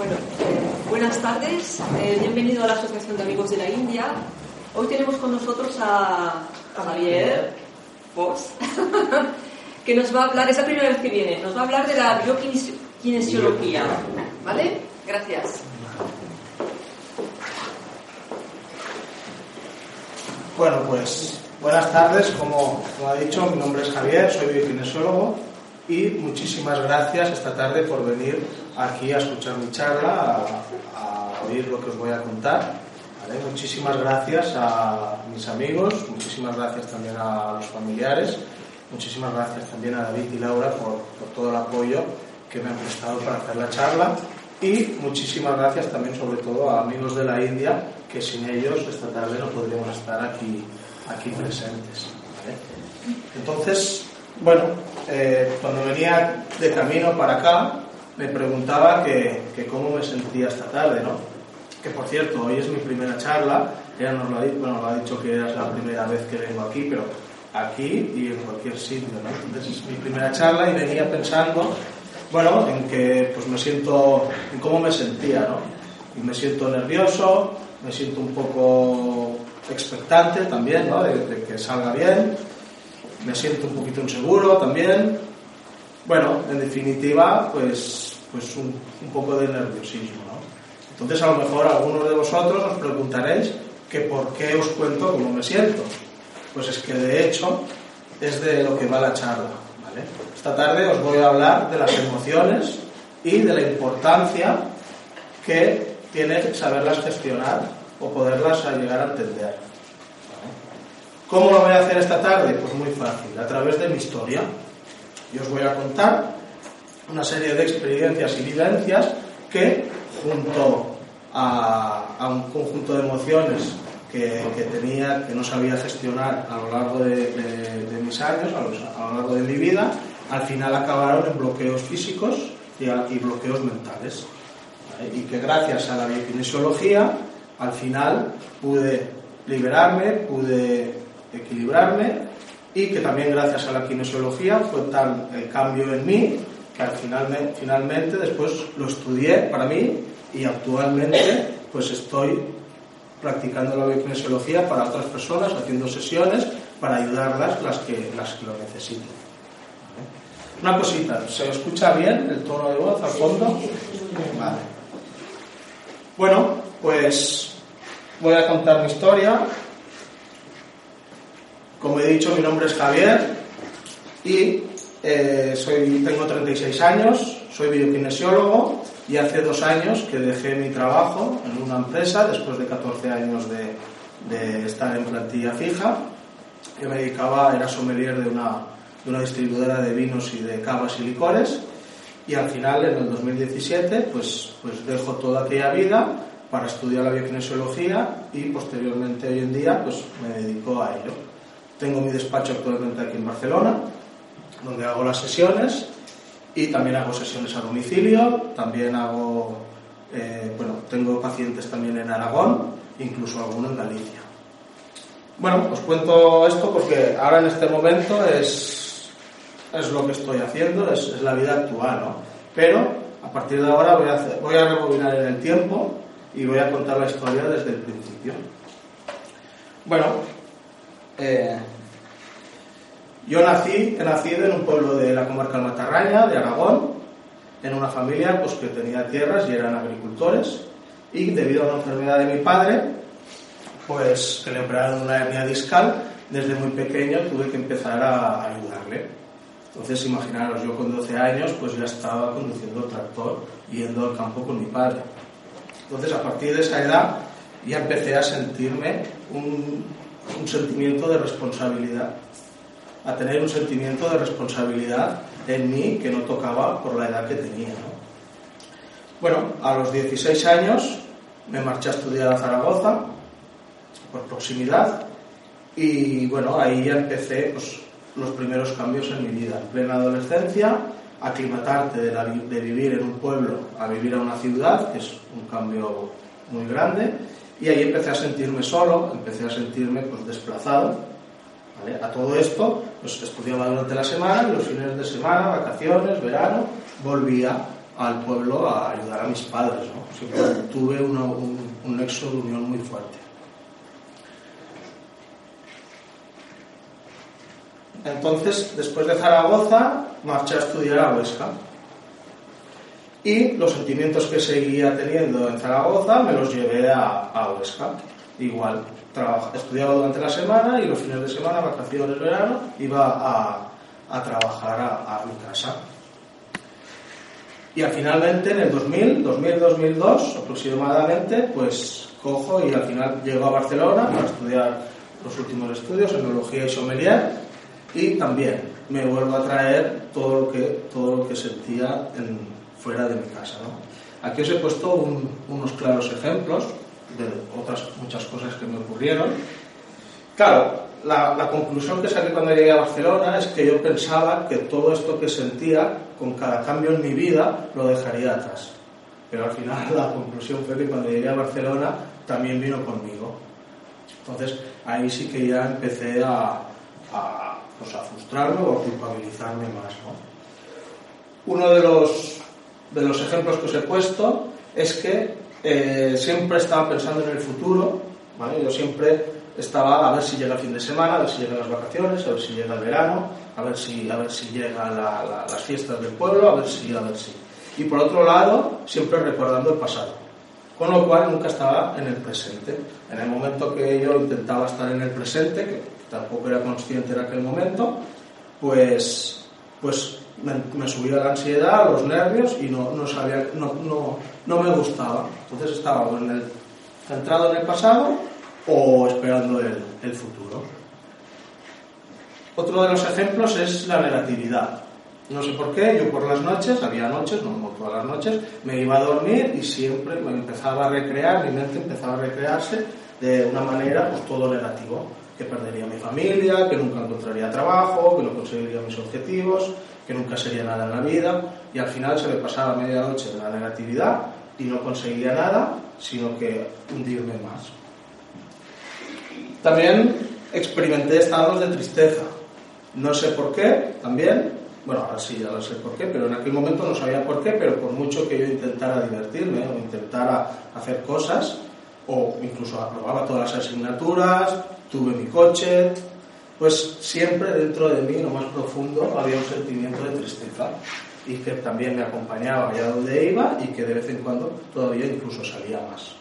Bueno, eh, buenas tardes, eh, bienvenido a la Asociación de Amigos de la India. Hoy tenemos con nosotros a, Javier Fox, que nos va a hablar, es la primera vez que viene, nos va a hablar de la biokinesiología. ¿Vale? Gracias. Bueno, pues buenas tardes, como, como ha dicho, mi nombre es Javier, soy biokinesiólogo y muchísimas gracias esta tarde por venir aquí a escuchar mi charla, a, a oír lo que os voy a contar. ¿vale? Muchísimas gracias a mis amigos, muchísimas gracias también a los familiares, muchísimas gracias también a David y Laura por, por todo el apoyo que me han prestado para hacer la charla y muchísimas gracias también sobre todo a amigos de la India que sin ellos esta tarde no podríamos estar aquí, aquí presentes. ¿vale? Entonces, bueno, eh, cuando venía de camino para acá, me preguntaba que, que, cómo me sentía esta tarde, ¿no? Que por cierto, hoy es mi primera charla, ella nos lo ha dicho, bueno, lo ha dicho que es la primera vez que vengo aquí, pero aquí y en cualquier sitio, ¿no? Entonces es mi primera charla y venía pensando, bueno, en que pues me siento, en cómo me sentía, ¿no? Y me siento nervioso, me siento un poco expectante también, ¿no? De, de que salga bien, me siento un poquito inseguro también. Bueno, en definitiva, pues, pues un, un, poco de nerviosismo. ¿no? Entonces, a lo mejor algunos de vosotros os preguntaréis que por qué os cuento cómo me siento. Pues es que de hecho es de lo que va la charla. ¿vale? Esta tarde os voy a hablar de las emociones y de la importancia que tiene saberlas gestionar o poderlas llegar a entender. ¿Cómo lo voy a hacer esta tarde? Pues muy fácil, a través de mi historia. Yo os voy a contar una serie de experiencias y vivencias que, junto a, a un conjunto de emociones que, que, tenía, que no sabía gestionar a lo largo de, de, de mis años, a, a, lo largo de mi vida, al final acabaron en bloqueos físicos y, a, y bloqueos mentales. Y que gracias a la biokinesiología, al final pude liberarme, pude equilibrarme y que también gracias a la kinesiología fue tal el cambio en mí que al final, finalmente después lo estudié para mí y actualmente pues estoy practicando la biokinesiología para otras personas, haciendo sesiones para ayudarlas las que, las que lo necesiten. Una cosita, ¿se escucha bien el tono de voz al fondo? Vale. Bueno, pues voy a contar mi historia como he dicho, mi nombre es Javier y eh, soy, tengo 36 años, soy biokinesiólogo y hace dos años que dejé mi trabajo en una empresa después de 14 años de, de estar en plantilla fija. Yo me dedicaba, era sommelier de una, de una distribuidora de vinos y de cavas y licores y al final, en el 2017, pues, pues dejo toda aquella vida para estudiar la biokinesiología y posteriormente hoy en día pues me dedico a ello. Tengo mi despacho actualmente aquí en Barcelona, donde hago las sesiones y también hago sesiones a domicilio, también hago, eh, bueno, tengo pacientes también en Aragón, incluso algunos en Galicia. Bueno, os cuento esto porque ahora en este momento es, es lo que estoy haciendo, es, es la vida actual, ¿no? Pero a partir de ahora voy a, hacer, voy a rebobinar en el tiempo y voy a contar la historia desde el principio. Bueno, eh, yo nací, he nacido en un pueblo de la comarca de Matarraña, de Aragón, en una familia pues, que tenía tierras y eran agricultores, y debido a una enfermedad de mi padre, pues que le operaron una hernia discal, desde muy pequeño tuve que empezar a ayudarle. Entonces, imaginaros, yo con 12 años pues ya estaba conduciendo tractor, yendo al campo con mi padre. Entonces, a partir de esa edad, ya empecé a sentirme un, un sentimiento de responsabilidad, a tener un sentimiento de responsabilidad en mí que no tocaba por la edad que tenía. ¿no? Bueno, a los 16 años me marché a estudiar a Zaragoza por proximidad y bueno, ahí ya empecé pues, los primeros cambios en mi vida. En plena adolescencia, aclimatarte de, la, de vivir en un pueblo a vivir a una ciudad, que es un cambio muy grande, y ahí empecé a sentirme solo, empecé a sentirme pues, desplazado. ¿vale? A todo esto, pues estudiaba durante la semana y los fines de semana, vacaciones, verano, volvía al pueblo a ayudar a mis padres. ¿no? Tuve un, un nexo de unión muy fuerte. Entonces, después de Zaragoza, marché a estudiar a Huesca. Y los sentimientos que seguía teniendo en Zaragoza me los llevé a Huesca. Igual, estudiaba durante la semana y los fines de semana, vacaciones, verano, iba a, trabajar a, mi casa. Y al finalmente, en el 2000, 2000-2002 aproximadamente, pues cojo y al final llego a Barcelona para estudiar los últimos estudios, enología y sommelier, y también me vuelvo a traer todo lo que, todo lo que sentía en, fuera de mi casa. Aquí os he puesto un, unos claros ejemplos de otras muchas cosas que me ocurrieron. Claro, la, conclusión que saqué cuando llegué a Barcelona es que yo pensaba que todo esto que sentía con cada cambio en mi vida lo dejaría atrás. Pero al final la conclusión fue que cuando llegué a Barcelona también vino conmigo. Entonces ahí sí que ya empecé a, a, pues a frustrarme o a culpabilizarme más. ¿no? Uno de los, de los ejemplos que os he puesto es que eh, siempre estaba pensando en el futuro, ¿vale? yo siempre estaba a ver si llega el fin de semana, a ver si llegan las vacaciones, a ver si llega el verano, a ver si, a ver si llegan la, la, las fiestas del pueblo, a ver si, a ver si. Y por otro lado, siempre recordando el pasado. Con lo cual nunca estaba en el presente. En el momento que yo intentaba estar en el presente, que tampoco era consciente en aquel momento, pues, pues me, me subía la ansiedad, los nervios y no, no, sabía, no, no, no me gustaba. Entonces estaba en el, centrado en el pasado o esperando el, el futuro. Otro de los ejemplos es la negatividad. No sé por qué, yo por las noches, había noches, no, no todas las noches, me iba a dormir y siempre me empezaba a recrear, mi mente empezaba a recrearse de una manera pues todo negativo, que perdería mi familia, que nunca encontraría trabajo, que no conseguiría mis objetivos, que nunca sería nada en la vida y al final se me pasaba media noche en la negatividad y no conseguía nada, sino que hundirme más. También experimenté estados de tristeza. No sé por qué, también, bueno, ahora sí, ya lo sé por qué, pero en aquel momento no sabía por qué, pero por mucho que yo intentara divertirme o intentara hacer cosas, o incluso aprobaba todas las asignaturas, tuve mi coche, pues siempre dentro de mí, lo más profundo, había un sentimiento de tristeza y que también me acompañaba allá donde iba y que de vez en cuando todavía incluso salía más.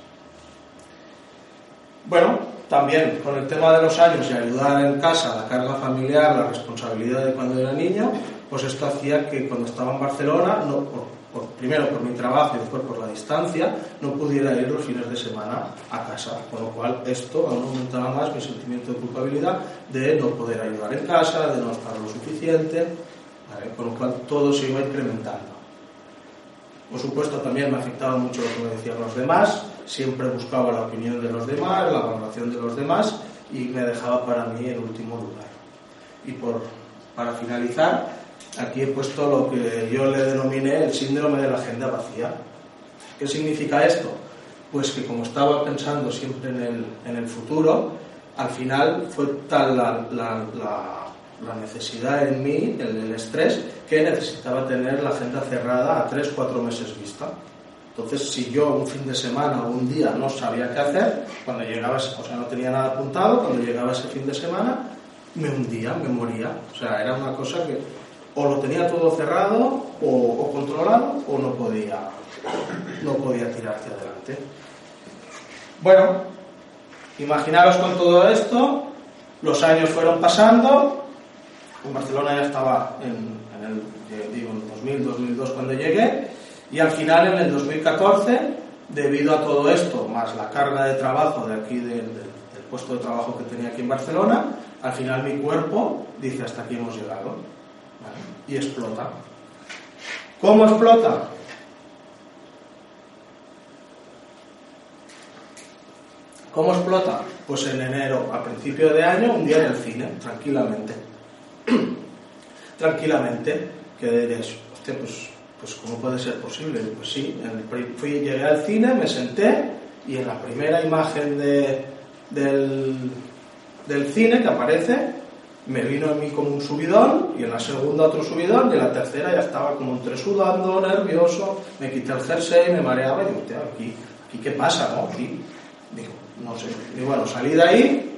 Bueno, también con el tema de los años y ayudar en casa, la carga familiar, la responsabilidad de cuando era niño, pues esto hacía que cuando estaba en Barcelona, no, por, primero por mi trabajo y después por la distancia, no pudiera ir los fines de semana a casa. Con lo cual esto aún aumentaba más mi sentimiento de culpabilidad de no poder ayudar en casa, de no estar lo suficiente, ¿vale? con lo cual todo se iba incrementando. Por supuesto también me afectaba mucho lo que me decían los demás, siempre buscaba la opinión de los demás, la valoración de los demás y me dejaba para mí en último lugar. Y por, para finalizar, aquí he puesto lo que yo le denominé el síndrome de la agenda vacía. ¿Qué significa esto? Pues que como estaba pensando siempre en el, en el futuro, al final fue tal la, la, la, la necesidad en mí, el, el, estrés, que necesitaba tener la agenda cerrada a tres, cuatro meses vista. Entonces, si yo un fin de semana o un día no sabía qué hacer, cuando llegaba, o sea, no tenía nada apuntado, cuando llegaba ese fin de semana, me hundía, me moría. O sea, era una cosa que o lo tenía todo cerrado o, controlado o no podía, no podía tirar hacia adelante. Bueno, imaginaros con todo esto, los años fueron pasando, en Barcelona ya estaba en, el digo, en 2000, 2002 cuando llegué, y al final en el 2014, debido a todo esto, más la carga de trabajo de aquí del, del, puesto de trabajo que tenía aquí en Barcelona, al final mi cuerpo dice hasta aquí hemos llegado. Y explota. ¿Cómo explota? ¿Cómo explota? Pues en enero, a principio de año, un día en el cine, tranquilamente. tranquilamente, que diréis, hostia, pues, pues ¿cómo puede ser posible? Pues sí, fui, llegué al cine, me senté y en la primera imagen de, del, del cine que aparece, me vino en mí como un subidón y en la segunda otro subidón y en la tercera ya estaba como entre sudando, nervioso, me quité el jersey, me mareaba y digo, aquí, aquí qué pasa, ¿no? Aquí, digo, no sé. Y bueno, salí de ahí,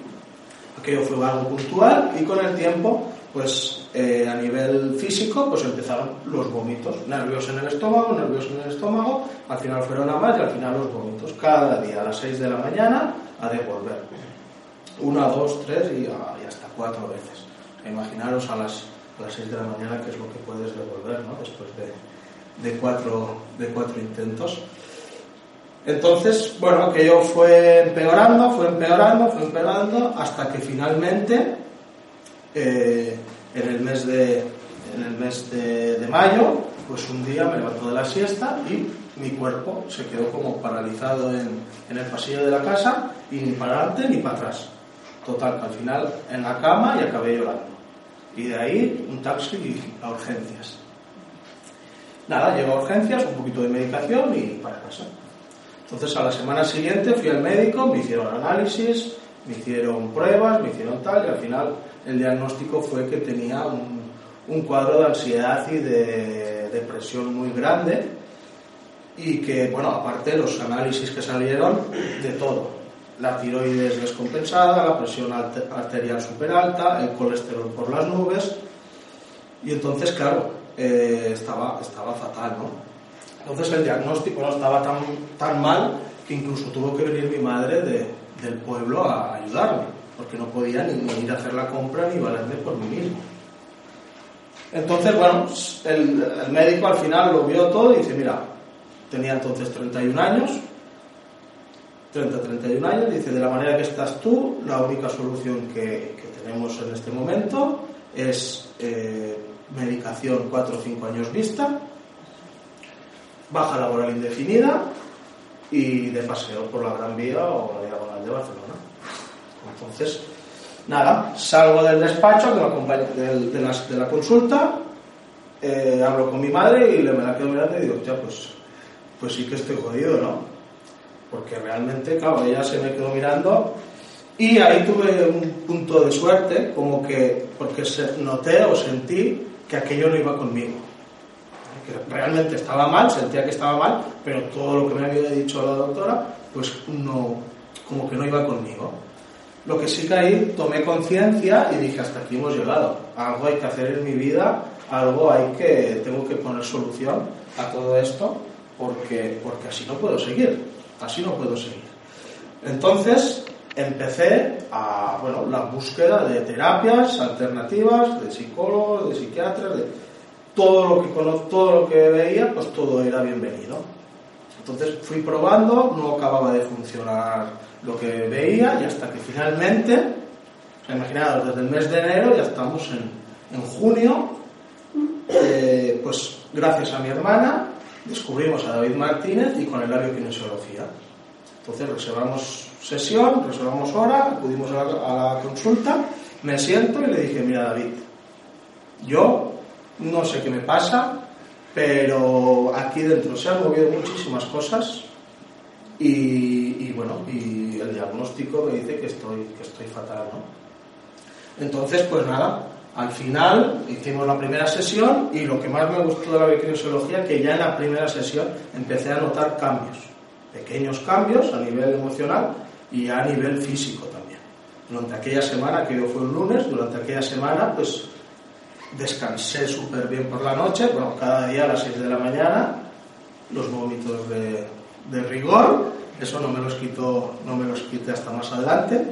aquello fue algo puntual y con el tiempo, pues eh, a nivel físico, pues empezaron los vómitos, nervios en el estómago, nervios en el estómago, al final fueron a más y al final los vómitos, cada día a las 6 de la mañana a devolver. Una, dos, tres y, hasta cuatro veces. Imaginaros a las, a las 6 de la mañana qué es lo que puedes devolver ¿no? después de, de, cuatro, de cuatro intentos. Entonces, bueno, aquello fue empeorando, fue empeorando, fue empeorando, hasta que finalmente, eh, en el mes, de, en el mes de, mayo, pues un día me levanto de la siesta y mi cuerpo se quedó como paralizado en, en el pasillo de la casa y ni para adelante ni para atrás. Total, al final en la cama y acabé llorando. Y de ahí un taxi a urgencias. Nada, llego a urgencias, un poquito de medicación y para casa. Entonces a la semana siguiente fui al médico, me hicieron análisis, me hicieron pruebas, me hicieron tal y al final el diagnóstico fue que tenía un, un cuadro de ansiedad y de depresión muy grande y que, bueno, aparte los análisis que salieron de todo, la tiroides descompensada, la presión arterial súper alta, el colesterol por las nubes y entonces, claro, eh, estaba, estaba fatal, ¿no? Entonces el diagnóstico no estaba tan, tan mal que incluso tuvo que venir mi madre de, del pueblo a ayudarme, porque no podía ni, ir a hacer la compra ni valerme por mí mismo. Entonces, bueno, el, médico al final lo vio todo y dice, mira, tenía entonces 31 años, 30, 31 años, dice, de la manera que estás tú, la única solución que, que tenemos en este momento es eh, medicación 4 o 5 años vista, baja laboral indefinida y de paseo por la Gran Vía o la Diagonal de Barcelona. Entonces, nada, salgo del despacho de, la, consulta, eh, hablo con mi madre y le me la quedo mirando y digo, ya, pues, pues sí que estoy jodido, ¿no? Porque realmente, claro, ella se me quedó mirando y ahí tuve un punto de suerte, como que, porque noté o sentí que aquello no iba conmigo. Que realmente estaba mal, sentía que estaba mal, pero todo lo que me había dicho la doctora, pues no, como que no iba conmigo. Lo que sí que ahí tomé conciencia y dije, hasta aquí hemos llegado, algo hay que hacer en mi vida, algo hay que, tengo que poner solución a todo esto, porque, porque así no puedo seguir, así no puedo seguir. Entonces empecé a, bueno, la búsqueda de terapias alternativas, de psicólogos, de psiquiatras, de todo lo que todo lo que veía, pues todo era bienvenido. Entonces fui probando, no acababa de funcionar lo que veía y hasta que finalmente, imaginaros, desde el mes de enero ya estamos en, en junio, eh, pues gracias a mi hermana descubrimos a David Martínez y con el labio kinesiología. Entonces reservamos sesión, reservamos hora, acudimos a la, consulta, me siento y le dije, mira David, yo no sé qué me pasa, pero aquí dentro se han movido muchísimas cosas y, bueno, y el diagnóstico me dice que estoy, que estoy fatal, ¿no? Entonces, pues nada, al final hicimos la primera sesión y lo que más me gustó de la bioquinesiología que ya en la primera sesión empecé a notar cambios, pequeños cambios a nivel emocional y a nivel físico también. Durante aquella semana, que yo fue un lunes, durante aquella semana, pues descansé súper bien por la noche, bueno, cada día a las 6 de la mañana, los vómitos de, de, rigor, eso no me los quito, no me los quité hasta más adelante.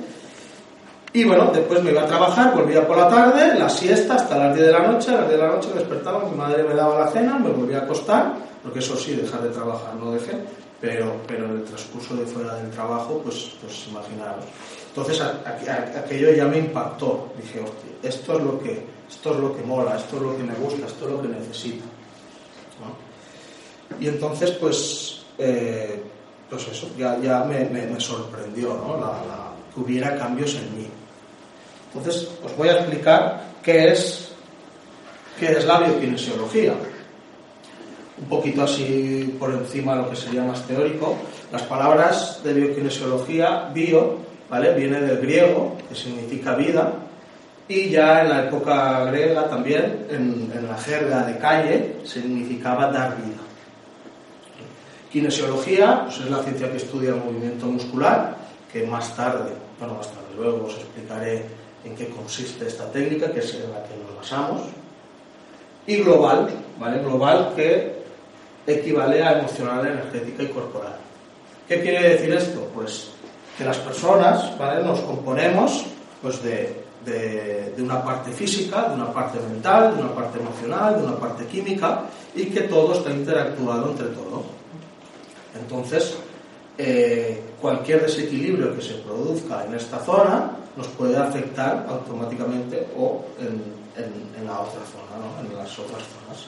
Y bueno, después me iba a trabajar, volvía por la tarde, la siesta hasta las 10 de la noche, a las 10 de la noche despertaba, mi madre me daba la cena, me volvía a acostar, porque eso sí, dejar de trabajar no dejé, pero, pero en el transcurso de fuera del trabajo, pues, pues imaginaros. Entonces aquello ya me impactó, dije, hostia, esto es lo que esto es lo que mola, esto es lo que me gusta, esto es lo que necesito. Y entonces, pues, eh, pues eso, ya, ya me, me, sorprendió ¿no? la, que hubiera cambios en mí. Entonces, os voy a explicar qué es, qué es la biokinesiología. Un poquito así por encima de lo que sería más teórico. Las palabras de biokinesiología, bio, ¿vale? Viene del griego, que significa vida, y ya en la época griega también, en, en la jerga de calle, significaba dar vida. Kinesiología pues es la ciencia que estudia el movimiento muscular, que más tarde, bueno, más tarde luego os explicaré en qué consiste esta técnica, que es en la que nos basamos. Y global, ¿vale? Global que equivale a emocional, energética y corporal. ¿Qué quiere decir esto? Pues que las personas ¿vale? nos componemos pues, de, de, de, una parte física, de una parte mental, de una parte emocional, de una parte química y que todo está interactuado entre todo. Entonces, eh, cualquier desequilibrio que se produzca en esta zona nos puede afectar automáticamente o en, la otra zona, ¿no? en las otras zonas.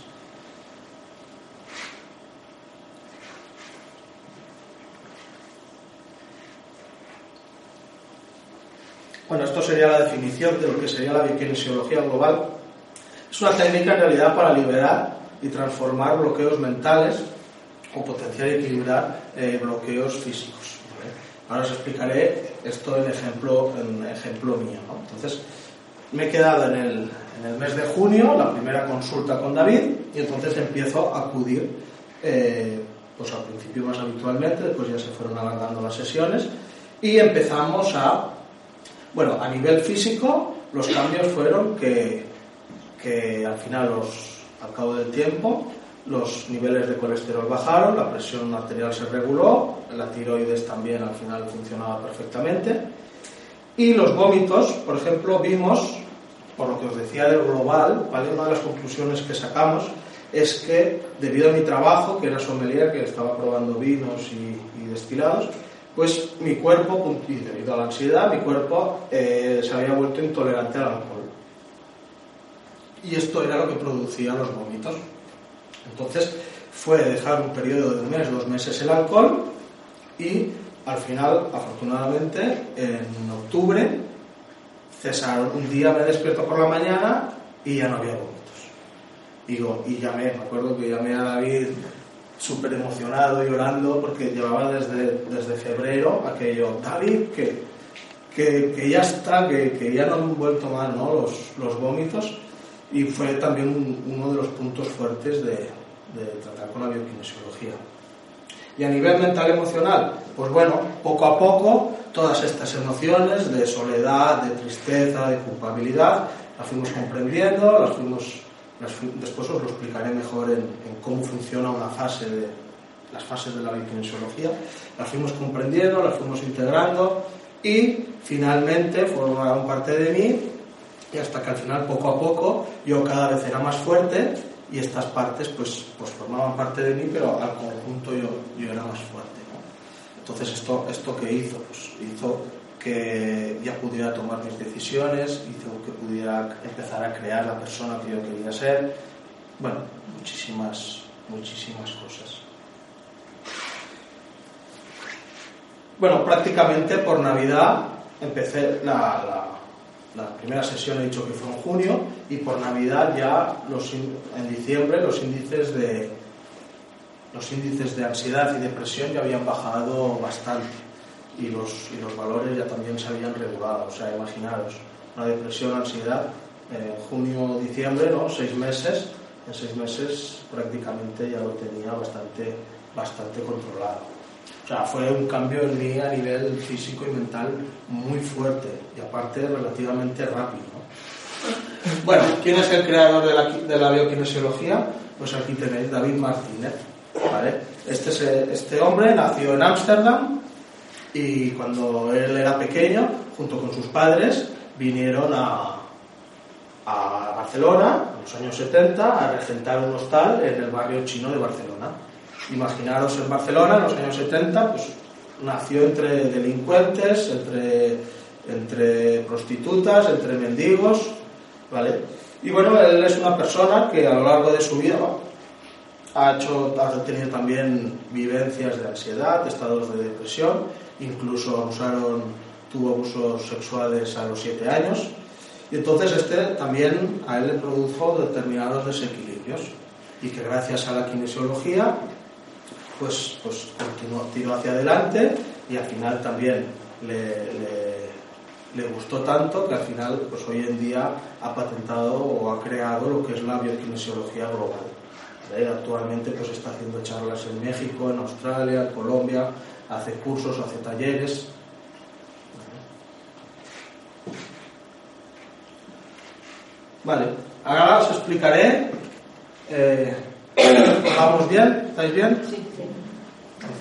Bueno, esto sería la definición de lo que sería la biokinesiología global. Es una técnica en realidad para liberar y transformar bloqueos mentales o potenciar y equilibrar eh, bloqueos físicos. ¿vale? Ahora os explicaré esto en ejemplo, en ejemplo mío. ¿no? Entonces, me he quedado en el, en el, mes de junio, la primera consulta con David, y entonces empiezo a acudir, eh, pues al principio más habitualmente, después ya se fueron alargando las sesiones, y empezamos a bueno, a nivel físico, los cambios fueron que, que al final, los, al cabo del tiempo, los niveles de colesterol bajaron, la presión arterial se reguló, la tiroides también al final funcionaba perfectamente. Y los vómitos, por ejemplo, vimos, por lo que os decía del global, ¿vale? una de las conclusiones que sacamos es que debido a mi trabajo, que era sommelier, que estaba probando vinos y, destilados, pues mi cuerpo, y debido a la ansiedad, mi cuerpo eh, se había vuelto intolerante al alcohol. Y esto era lo que producía los vómitos. Entonces fue dejar un periodo de un mes, dos meses el alcohol y al final, afortunadamente, en octubre, cesaron. Un día me despierto por la mañana y ya no había vómitos. Digo, y llamé, me acuerdo que llamé a David súper emocionado, llorando, porque llevaba desde, desde febrero aquello, David, que, que, que ya está, que, que, ya no han vuelto más ¿no? los, los vómitos, y fue también un, uno de los puntos fuertes de, de tratar con la biokinesiología. Y a nivel mental emocional, pues bueno, poco a poco todas estas emociones de soledad, de tristeza, de culpabilidad, las fuimos comprendiendo, las fuimos después os lo explicaré mejor en, en, cómo funciona una fase de las fases de la biokinesiología. Las fuimos comprendiendo, las fuimos integrando y finalmente formaron parte de mí y hasta que al final poco a poco yo cada vez era más fuerte y estas partes pues, pues formaban parte de mí pero al conjunto yo, yo era más fuerte. ¿no? Entonces esto, esto que hizo, pues hizo que ya pudiera tomar mis decisiones, hizo que pudiera empezar a crear la persona que yo quería ser. Bueno, muchísimas, muchísimas cosas. Bueno, prácticamente por Navidad empecé la, la, la, primera sesión, he dicho que fue en junio, y por Navidad ya en diciembre los índices de los índices de ansiedad y depresión ya habían bajado bastante y los, y los valores ya también se habían regulado. O sea, imaginaros, una depresión, ansiedad, en junio, diciembre, ¿no? Seis meses, en seis meses prácticamente ya lo tenía bastante, bastante controlado. O sea, fue un cambio en mí a nivel físico y mental muy fuerte y aparte relativamente rápido. ¿no? Bueno, ¿quién es el creador de la, de la biokinesiología? Pues aquí tenéis David Martínez. ¿vale? Este, es, este hombre nació en Ámsterdam y cuando él era pequeño, junto con sus padres, vinieron a, a Barcelona, en los años 70, a regentar un hostal en el barrio chino de Barcelona. Imaginaros en Barcelona, en los años 70, pues nació entre delincuentes, entre, entre prostitutas, entre mendigos, ¿vale? Y bueno, él es una persona que a lo largo de su vida ha, hecho, ha tenido también vivencias de ansiedad, estados de depresión, incluso abusaron, tuvo abusos sexuales a los 7 años, y entonces este también a él le produjo determinados desequilibrios, y que gracias a la kinesiología, pues, pues continuó, tiró hacia adelante y al final también le, le, gustó tanto que al final, pues hoy en día ha patentado o ha creado lo que es la biokinesiología global. Actualmente pues está haciendo charlas en México, en Australia, en Colombia, hace cursos, hace talleres. Vale, ahora os explicaré. Eh, ¿Vamos bien? ¿Estáis bien? Sí.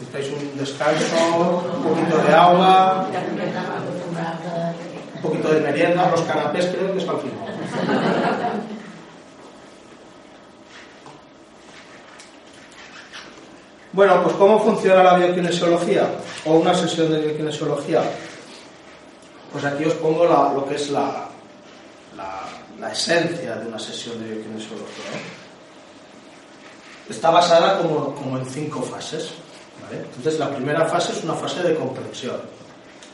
Necesitáis un descanso, un poquito de agua, un poquito de merienda, los canapés creo que es al final. Bueno, pues ¿cómo funciona la biokinesiología o una sesión de biokinesiología? Pues aquí os pongo lo que es la, la, esencia de una sesión de biokinesiología. Está basada como, como en cinco fases. Entonces, la primera fase es una fase de comprensión.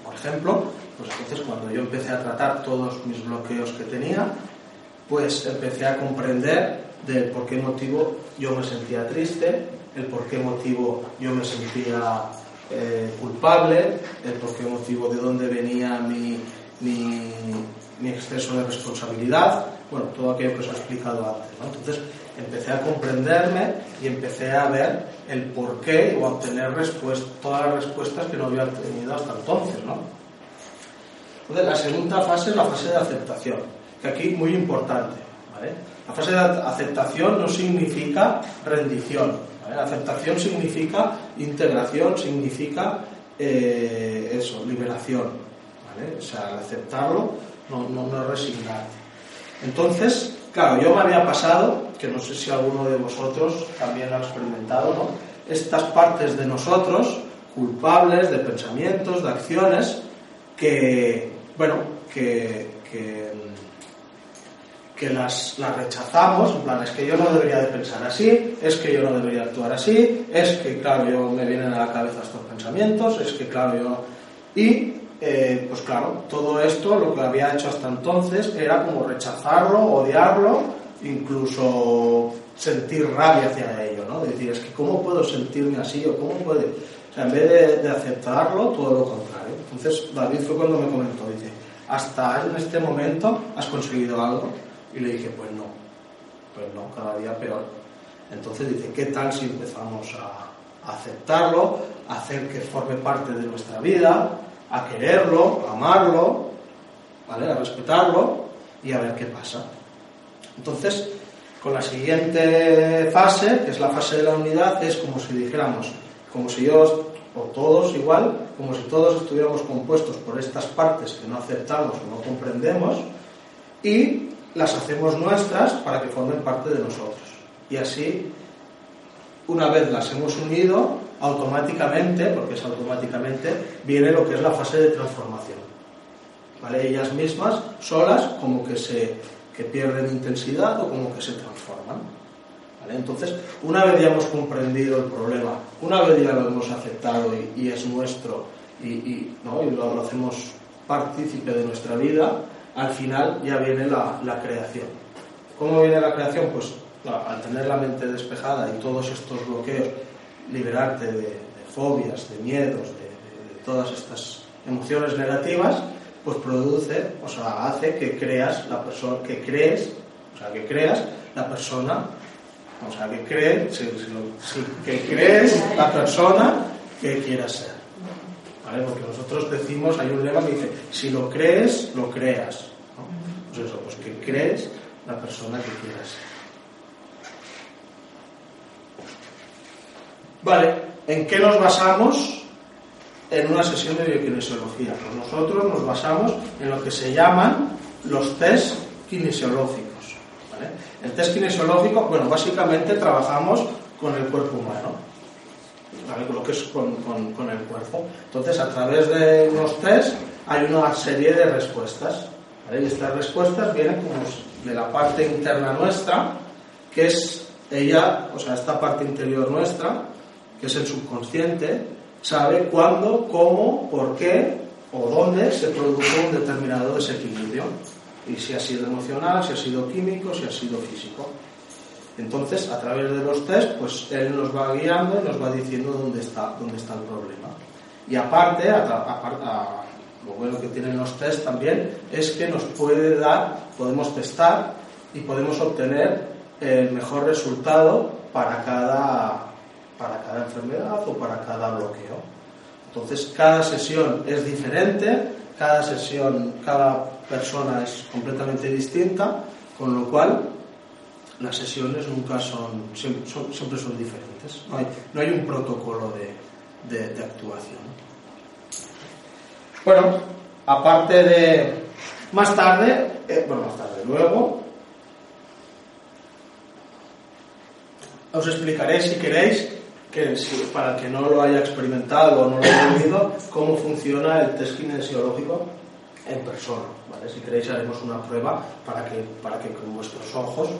Por ejemplo, pues entonces cuando yo empecé a tratar todos mis bloqueos que tenía, pues empecé a comprender de por qué motivo yo me sentía triste, el por qué motivo yo me sentía eh, culpable, el por qué motivo de dónde venía mi, mi, exceso de responsabilidad, bueno, todo aquello que os he explicado antes. Entonces empecé a comprenderme y empecé a ver el por qué o a obtener todas las respuestas que no había tenido hasta entonces. ¿no? Entonces la segunda fase es la fase de aceptación, que aquí muy importante. La fase de aceptación no significa rendición, Aceptación significa integración, significa eh, eso, liberación. O sea, aceptarlo no, no, no resignarte. Entonces, claro, yo me había pasado, que no sé si alguno de vosotros también ha experimentado, ¿no? Estas partes de nosotros, culpables de pensamientos, de acciones, que, bueno, que, que que las, las, rechazamos, en plan, es que yo no debería de pensar así, es que yo no debería actuar así, es que, claro, yo me vienen a la cabeza estos pensamientos, es que, claro, yo... Y, eh, pues claro, todo esto lo que había hecho hasta entonces era como rechazarlo, odiarlo, incluso sentir rabia hacia ello, ¿no? Decir, es que ¿cómo puedo sentirme así o cómo puede...? O sea, en vez de, de aceptarlo, todo lo contrario. Entonces, David fue cuando me comentó, dice, hasta en este momento has conseguido algo y le dije, pues no, pues no, cada día peor. Entonces dice, ¿qué tal si empezamos a, aceptarlo, a hacer que forme parte de nuestra vida, a quererlo, a amarlo, ¿vale? a respetarlo y a ver qué pasa? Entonces, con la siguiente fase, que es la fase de la unidad, es como si dijéramos, como si yo, o todos igual, como si todos estuviéramos compuestos por estas partes que no aceptamos o no comprendemos, y las hacemos nuestras para que formen parte de nosotros. Y así, una vez las hemos unido, automáticamente, porque es automáticamente, viene lo que es la fase de transformación. ¿Vale? Ellas mismas, solas, como que se que pierden intensidad o como que se transforman. ¿Vale? Entonces, una vez ya hemos comprendido el problema, una vez ya lo hemos aceptado y, es nuestro y, ¿no? y lo, hacemos partícipe de nuestra vida, al final ya viene la, creación. ¿Cómo viene la creación? Pues al tener la mente despejada y todos estos bloqueos, liberarte de, fobias, de miedos, de, todas estas emociones negativas, pues produce, o sea, hace que creas la persona, que crees, o sea, que creas la persona, o sea, que crees, que crees la persona que quieras ser. Porque nosotros decimos, hay un lema que dice, si lo crees, lo creas. Pues eso, pues que crees la persona que quieras Vale, ¿en qué nos basamos en una sesión de biokinesiología? Pues nosotros nos basamos en lo que se llaman los test kinesiológicos. El test kinesiológico, bueno, básicamente trabajamos con el cuerpo humano lo que es con, el cuerpo. Entonces, a través de unos test hay una serie de respuestas. Y estas respuestas vienen como de la parte interna nuestra, que es ella, o sea, esta parte interior nuestra, que es el subconsciente, sabe cuándo, cómo, por qué o dónde se produjo un determinado desequilibrio. Y si ha sido emocional, si ha sido químico, si ha sido físico. Entonces, a través de los test, pues él nos va guiando y nos va diciendo dónde está, dónde está el problema. Y aparte, lo bueno que tienen los test también es que nos puede dar, podemos testar y podemos obtener el mejor resultado para cada, para cada enfermedad o para cada bloqueo. Entonces, cada sesión es diferente, cada sesión, cada persona es completamente distinta, con lo cual las sesiones nunca son, siempre son, diferentes. No hay, un protocolo de, de actuación. Bueno, aparte de más tarde, eh, bueno, más tarde, luego os explicaré si queréis, para el que no lo haya experimentado o no lo haya vivido, cómo funciona el test kinesiológico en persona. ¿vale? Si queréis haremos una prueba para que, para que con vuestros ojos,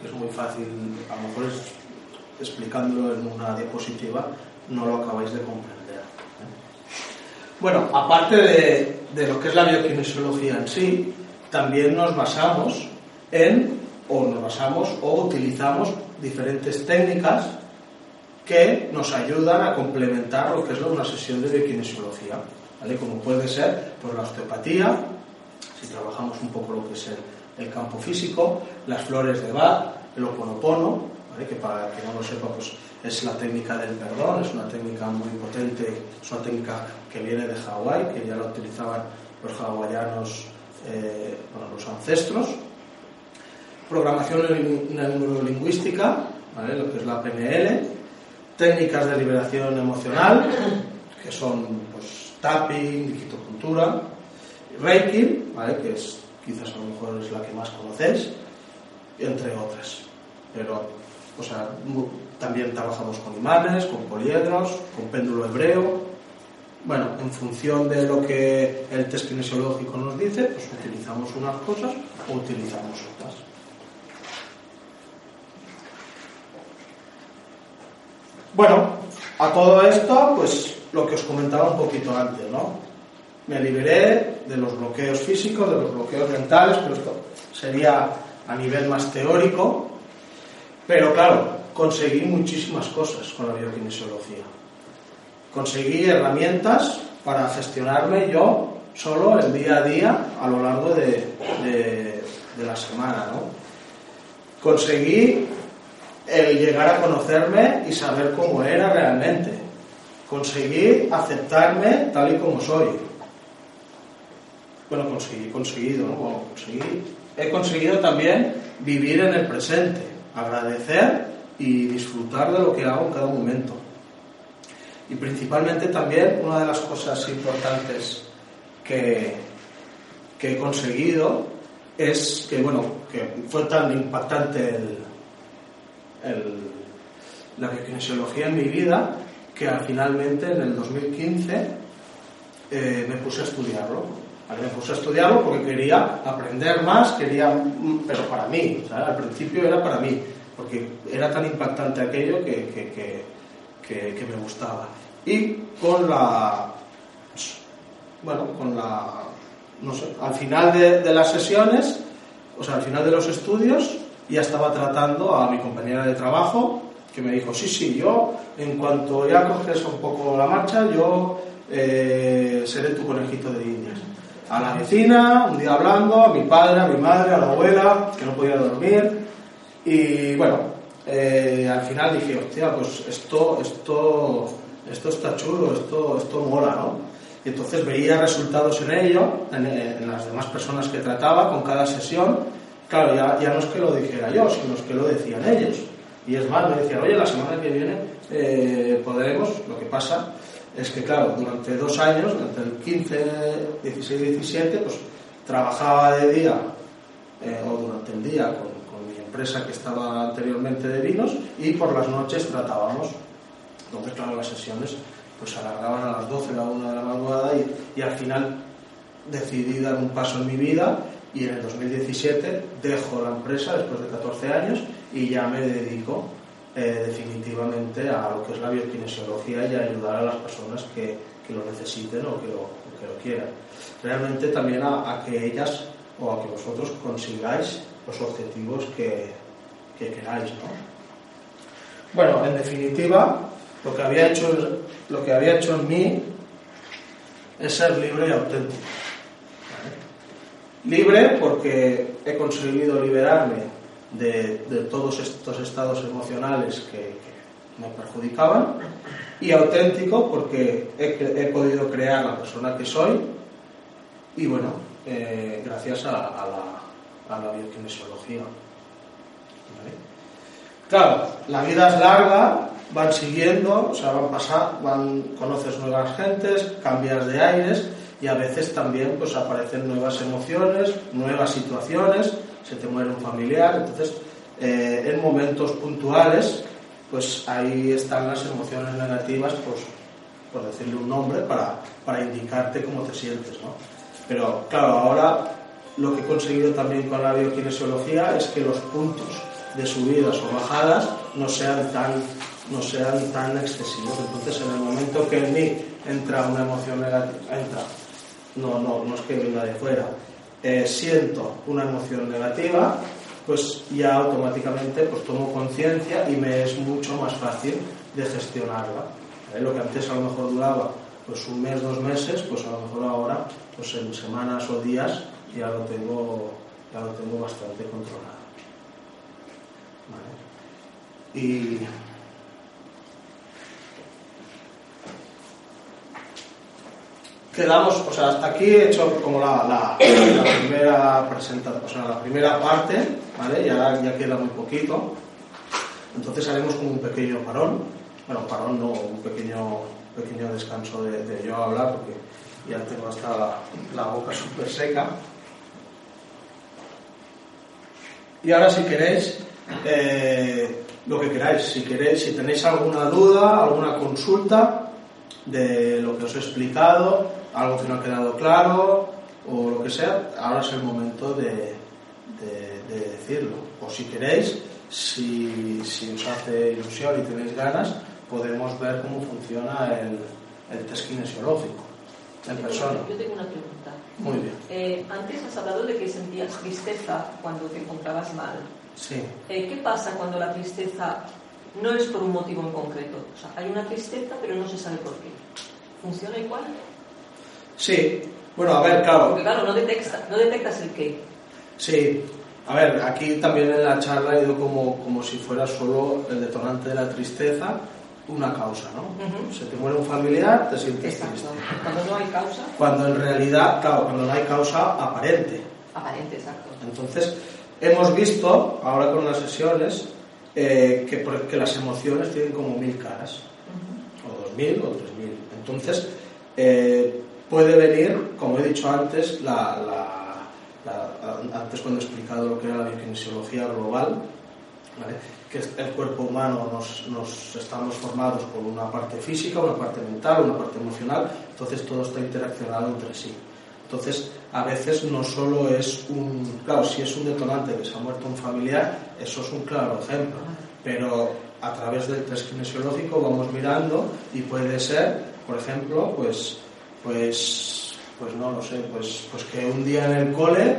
que es muy fácil, a lo mejor explicándolo en una diapositiva, no lo acabáis de comprender. ¿eh? Bueno, aparte de, de lo que es la biokinesiología en sí, también nos basamos en, o nos basamos o utilizamos diferentes técnicas que nos ayudan a complementar lo que es una sesión de biokinesiología, ¿vale? como puede ser por la osteopatía, si trabajamos un poco lo que es el, campo físico, las flores de Bach, el oponopono, ¿vale? que para que no lo sepa, pues es la técnica del perdón, es una técnica muy potente, es una técnica que viene de Hawái, que ya la utilizaban los hawaianos, eh, bueno, los ancestros, programación neurolingüística, ¿vale? lo que es la PNL, técnicas de liberación emocional, que son pues, tapping, digitocultura, Reiki, ¿vale? que es, quizás a lo mejor es la que más conocéis, entre otras. Pero, o sea, también trabajamos con imanes, con poliedros, con péndulo hebreo. Bueno, en función de lo que el test kinesiológico nos dice, pues utilizamos unas cosas o utilizamos otras. Bueno, a todo esto, pues lo que os comentaba un poquito antes, ¿no? Me liberé de los bloqueos físicos, de los bloqueos mentales, pero esto sería a nivel más teórico, pero claro, conseguí muchísimas cosas con la biokinesiología. Conseguí herramientas para gestionarme yo solo el día a día a lo largo de, de la semana, ¿no? Conseguí el llegar a conocerme y saber cómo era realmente. Conseguir aceptarme tal y como soy. Bueno, conseguí, conseguido, ¿no? he conseguido también vivir en el presente, agradecer y disfrutar de lo que hago en cada momento. Y principalmente también una de las cosas importantes que, que he conseguido es que, bueno, que fue tan impactante el, la kinesiología en mi vida que finalmente en el 2015 eh, me puse a estudiarlo. Me puse a estudiarlo porque quería aprender más, quería, pero para mí, al principio era para mí, porque era tan impactante aquello que, que, me gustaba. Y con la, bueno, con la, no sé, al final de, de las sesiones, o sea, al final de los estudios, ya estaba tratando a mi compañera de trabajo, que me dijo, sí, sí, yo, en cuanto ya coges un poco la marcha, yo eh, seré tu conejito de indias. A la vecina, un día hablando, a mi padre, a mi madre, a la abuela, que no podía dormir. Y bueno, eh, al final dije, hostia, pues esto, esto, esto está chulo, esto, esto mola, ¿no? Y entonces veía resultados en ello, en, en las demás personas que trataba con cada sesión, Claro, ya, no es que lo dijera yo, sino es que lo decían ellos. Y es más, me decían, oye, la semana que viene eh, podremos, lo que pasa es que, claro, durante dos años, durante el 15, 16, 17, pues trabajaba de día eh, o durante el día con, mi empresa que estaba anteriormente de vinos y por las noches tratábamos, donde claro, las sesiones pues alargaban a las 12, a la 1 de la madrugada y, y al final decidí dar un paso en mi vida y en el 2017 dejo la empresa después de 14 años y ya me dedico eh, definitivamente a lo que es la biokinesiología y a ayudar a las personas que, que lo necesiten o que lo, que lo, quieran. Realmente también a, que ellas o a que vosotros consigáis los objetivos que, que queráis. ¿no? Bueno, en definitiva, lo que había hecho, lo que había hecho en mí es ser libre y auténtico. Libre porque he conseguido liberarme de, todos estos estados emocionales que, me perjudicaban y auténtico porque he, podido crear la persona que soy y bueno, eh, gracias a, la, a la bioquinesiología. Claro, la vida es larga, van siguiendo, o sea, van pasando, van, conoces nuevas gentes, cambias de aires y a veces también pues aparecen nuevas emociones, nuevas situaciones, se te muere un familiar, entonces eh, en momentos puntuales pues ahí están las emociones negativas, pues por decirle un nombre, para, para indicarte cómo te sientes, ¿no? Pero claro, ahora lo que he conseguido también con la biokinesiología es que los puntos de subidas o bajadas no sean tan, no sean tan excesivos. Entonces, en el momento que en mí entra una emoción negativa, entra, no, no, no es que venga de fuera, eh, siento una emoción negativa, pues ya automáticamente pues tomo conciencia y me es mucho más fácil de gestionarla. ¿Eh? Lo que antes a lo mejor duraba pues un mes, dos meses, pues a lo mejor ahora pues en semanas o días ya lo tengo, ya lo tengo bastante controlado. Y quedamos, o sea, hasta aquí he hecho como la, primera presentación, o sea, la primera parte, ¿vale? Ya, queda muy poquito. Entonces haremos como un pequeño parón, bueno, parón no, un pequeño, pequeño descanso de, yo hablar, porque ya tengo hasta la, la boca súper seca. Y ahora si queréis, eh, lo que queráis. Si queréis, si tenéis alguna duda, alguna consulta de lo que os he explicado, algo que no ha quedado claro o lo que sea, ahora es el momento de, decirlo. O si queréis, si, os hace ilusión y tenéis ganas, podemos ver cómo funciona el, el test kinesiológico en persona. Yo tengo una pregunta. Muy bien. Eh, antes has hablado de que sentías tristeza cuando te encontrabas mal. Sí. Eh, ¿Qué pasa cuando la tristeza no es por un motivo en concreto? O sea, hay una tristeza, pero no se sabe por qué. ¿Funciona igual? Sí. Bueno, a ver, claro. Porque claro, no, detecta, no detectas el qué. Sí. A ver, aquí también en la charla he ido como, como si fuera solo el detonante de la tristeza, una causa, ¿no? Se te muere un familiar, te sientes triste. Cuando no hay causa. Cuando en realidad, claro, cuando no hay causa aparente. Aparente, exacto. Entonces, hemos visto ahora con las sesiones eh, que, las emociones tienen como mil caras, o dos mil o tres mil. Entonces, eh, puede venir, como he dicho antes, la, antes cuando he explicado lo que era la kinesiología global, ¿vale? que el cuerpo humano nos, nos, estamos formados por una parte física, una parte mental, una parte emocional, entonces todo está interaccionado entre sí. Entonces, a veces no solo es un, claro, si es un detonante que se ha muerto un familiar, eso es un claro ejemplo, pero a través del test kinesiológico vamos mirando y puede ser, por ejemplo, pues, pues, pues no lo sé, pues, pues que un día en el cole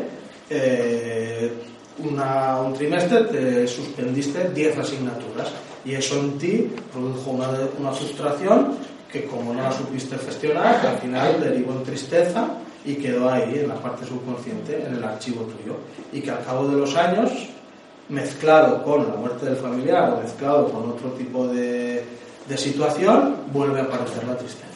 eh, un trimestre te suspendiste 10 asignaturas y eso en ti produjo una, una frustración que como no la supiste gestionar, al final derivó en tristeza y quedó ahí en la parte subconsciente, en el archivo tuyo. Y que al cabo de los años, mezclado con la muerte del familiar o mezclado con otro tipo de, de situación, vuelve a aparecer la tristeza.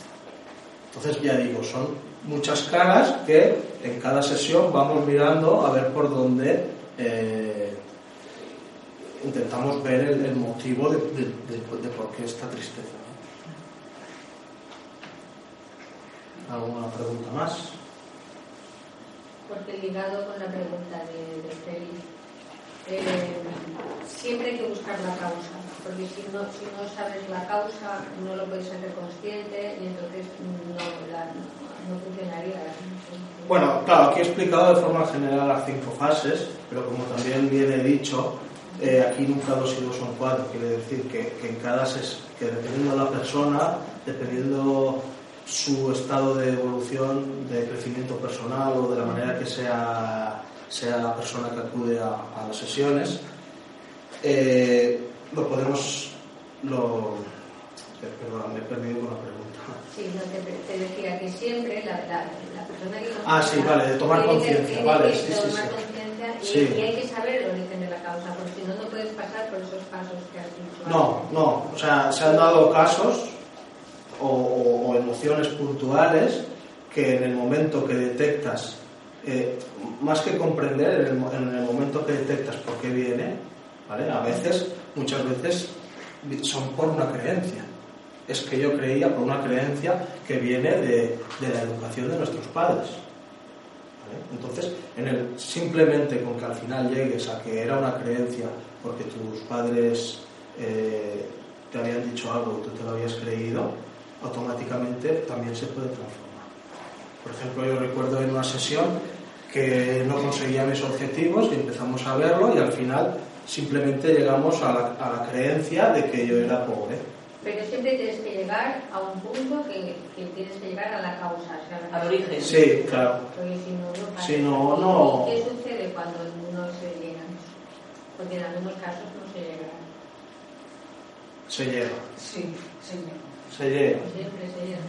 Entonces, ya digo, son muchas caras que en cada sesión vamos mirando a ver por dónde eh, intentamos ver el, motivo de, por qué esta tristeza. ¿Alguna pregunta más? Porque ligado con la pregunta de, de Félix, eh, siempre hay que buscar la causa, porque si no, si no sabes la causa, no lo puedes hacer consciente y entonces no, la, no funcionaría. Bueno, claro, aquí he explicado de forma general las cinco fases, pero como también viene dicho, eh, aquí nunca dos y dos son cuatro, quiere decir que, en cada ses, que dependiendo de la persona, dependiendo su estado de evolución, de crecimiento personal o de la manera que sea, sea la persona que acude a, las sesiones, eh, lo podemos... Lo, perdón, me he perdido con la pregunta. Sí, no, te, te decía que siempre la, la, la persona que... Ah, sí, vale, de tomar conciencia, vale, sí, sí, sí. y, Sí. y hay que saber el origen de la causa, porque si no, no puedes pasar por esos pasos que has dicho. No, no, o sea, se han dado casos o, emociones puntuales que en el momento que detectas, eh, más que comprender, en el, mo- en el momento que detectas por qué viene, ¿vale? A veces, muchas veces, son por una creencia. Es que yo creía por una creencia que viene de, de la educación de nuestros padres. Entonces, simplemente con que al final llegues a que era una creencia porque tus padres eh, te habían dicho algo y tú te lo habías creído, automáticamente también se puede transformar. Por ejemplo, yo recuerdo en una sesión que no conseguía mis objetivos y empezamos a verlo y al final simplemente llegamos a la, a la creencia de que yo era pobre. Pero siempre tienes que llegar a un punto que, que tienes que llegar a la causa. o sea, Al origen. Sí, claro. Porque si no, no pasa. Si no, no. ¿Y qué sucede cuando no se llega? Porque en algunos casos no se llega. Se llega. Sí, señor. Se llega. No siempre se llega.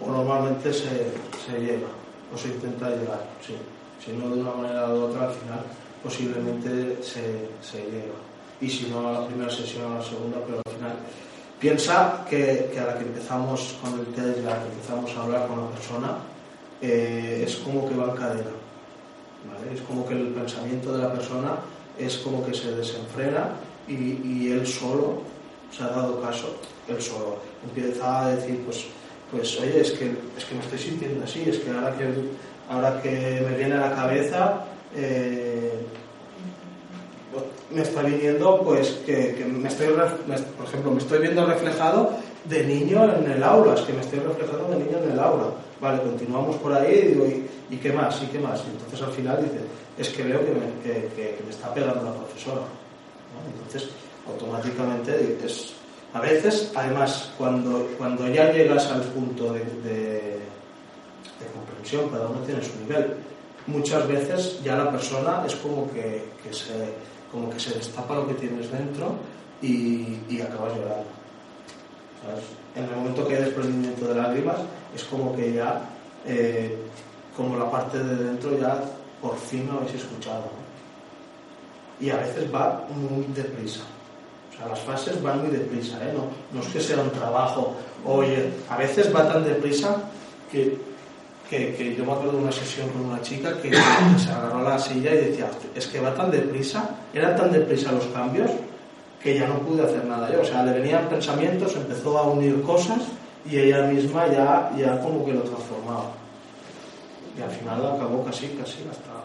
O normalmente se, se llega. O se intenta llegar, sí. Si no de una manera u otra, al final posiblemente se, se llega. Y si no a la primera sesión, a la segunda, pero al final. Piensa que, que a la que empezamos con el test, a la que empezamos a hablar con la persona, eh, es como que va en cadena. ¿vale? Es como que el pensamiento de la persona es como que se desenfrena y, y él solo se ha dado caso, él solo empieza a decir, pues, pues oye, es que, es que me estoy sintiendo así, es que ahora que, ahora que me viene a la cabeza, eh, me está viniendo, pues, que, me estoy, por ejemplo, me estoy viendo reflejado de niño en el aula, es que me estoy reflejando de niño en el aula. Vale, continuamos por ahí y digo, ¿y, qué más? ¿Y qué más? Y entonces al final dice, es que veo que me, que- me está pegando la profesora. Entonces, automáticamente es... A veces, además, cuando, cuando ya llegas al punto de, comprensión, cada uno tiene su nivel, muchas veces ya la persona es como que, se, como que se destapa lo que tienes dentro y, y acabas llorando. En el momento que hay desprendimiento de lágrimas, es como que ya, eh, como la parte de dentro ya por fin lo habéis escuchado. Y a veces va muy deprisa. O sea, las fases van muy deprisa, ¿eh? no, no es que sea un trabajo, oye, a veces va tan deprisa que, que, yo me acuerdo de una sesión con una chica que se agarró a la silla y decía, es que va tan deprisa, eran tan deprisa los cambios que ya no pude hacer nada yo. O sea, le venían pensamientos, empezó a unir cosas y ella misma ya, ya como que lo transformaba. Y al final acabó casi, casi hasta,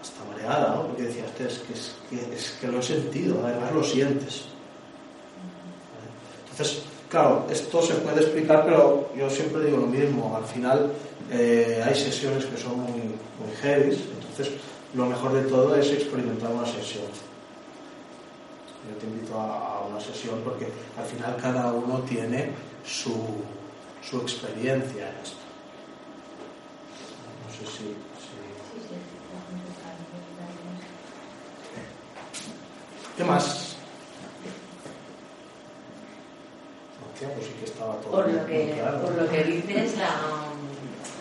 hasta mareada, ¿no? Porque decía, "Hostia, es que, es, que, es que lo he sentido, además lo sientes. Entonces, claro, esto se puede explicar, pero yo siempre digo lo mismo. Al final eh, hay sesiones que son muy, muy heavy, entonces lo mejor de todo es experimentar una sesión. Yo te invito a, a una sesión porque al final cada uno tiene su, su experiencia en esto. No sé si... si- Sí, sí, está contestando, está ¿Qué más? Hostia, pues sí que estaba todo Por lo que, claro. por lo que dices, la,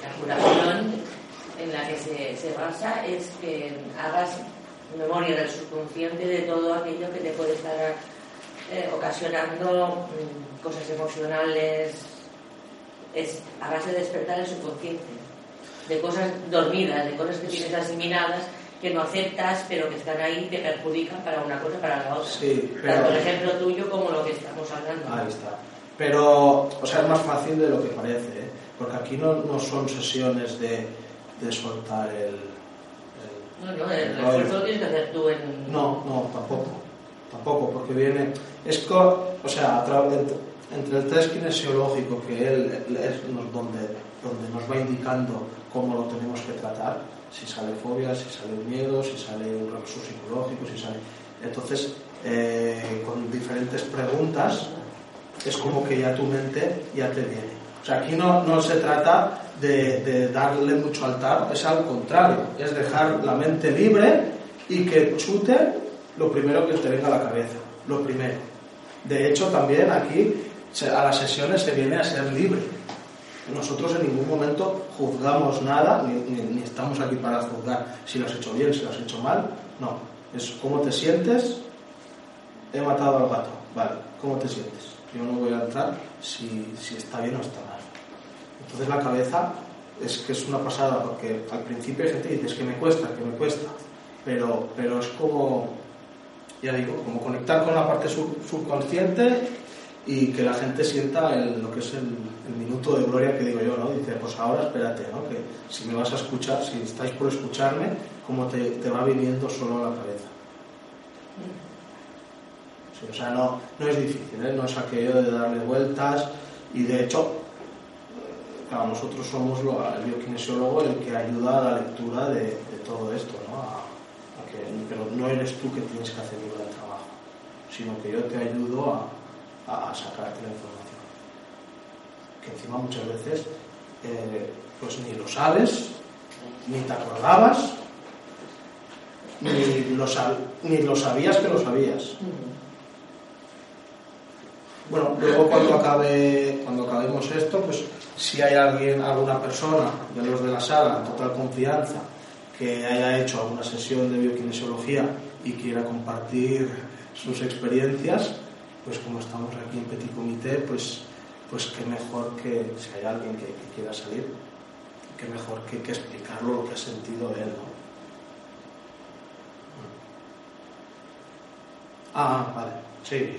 la curación en la que se, se basa es que hagas memoria del subconsciente de todo aquello que te puede estar eh, ocasionando mm, cosas emocionales. Es a base de despertar el subconsciente, de cosas dormidas, de cosas que tienes asimiladas que no aceptas, pero que están ahí te perjudican para una cosa para la otra. Sí, pero... Tanto el ejemplo tuyo como lo que estamos hablando. Ahí está. Pero, o sea, es más fácil de lo que parece, ¿eh? porque aquí no, no son sesiones de, de soltar el, el- No, no, el rollo. esfuerzo lo tienes que hacer tú en... No, no, tampoco. Tampoco, porque viene. Es co- o sea, entre, entre el test kinesiológico, que él, él es donde, donde nos va indicando cómo lo tenemos que tratar, si sale fobia, si sale un miedo, si sale un recurso psicológico, si sale. Entonces, eh, con diferentes preguntas, es como que ya tu mente ya te viene. O sea, aquí no, no se trata de, de darle mucho altar, es al contrario, es dejar la mente libre y que chute lo primero que te venga a la cabeza, lo primero. De hecho, también aquí a las sesiones se viene a ser libre. Nosotros en ningún momento juzgamos nada, ni, estamos aquí para juzgar si lo has hecho bien, si lo has hecho mal. No, es cómo te sientes. He matado al gato, vale, ¿cómo te sientes? Yo no voy a entrar si, si está bien o está mal. Entonces la cabeza es que es una pasada, porque al principio hay gente que dice, es que me cuesta, que me cuesta, pero, pero es como, ya digo, como conectar con la parte subconsciente y que la gente sienta lo que es el, minuto de gloria que digo yo, ¿no? Dice, pues ahora espérate, ¿no? Que si me vas a escuchar, si estáis por escucharme, como te, va viniendo solo a la cabeza. o sea, no, no es difícil, ¿eh? no es aquello de darle vueltas y de hecho, claro, nosotros somos el bioquinesiólogo el que ayuda a la lectura de, todo esto, ¿no? pero no eres tú que tienes que hacer el trabajo, sino que yo te ayudo a, a, sacarte la información. Encima muchas veces eh, pues ni lo sabes, ni te acordabas, ni lo, ni lo sabías que lo sabías. Bueno, luego cuando acabe, cuando acabemos esto, pues si hay alguien, alguna persona de los de la sala en total confianza que haya hecho alguna sesión de bioquinesiología y quiera compartir sus experiencias, pues como estamos aquí en Petit Comité, pues, pues qué mejor que si hay alguien que, quiera salir, qué mejor que, que, explicarlo lo que ha sentido él. ¿no? Ah, vale, sí.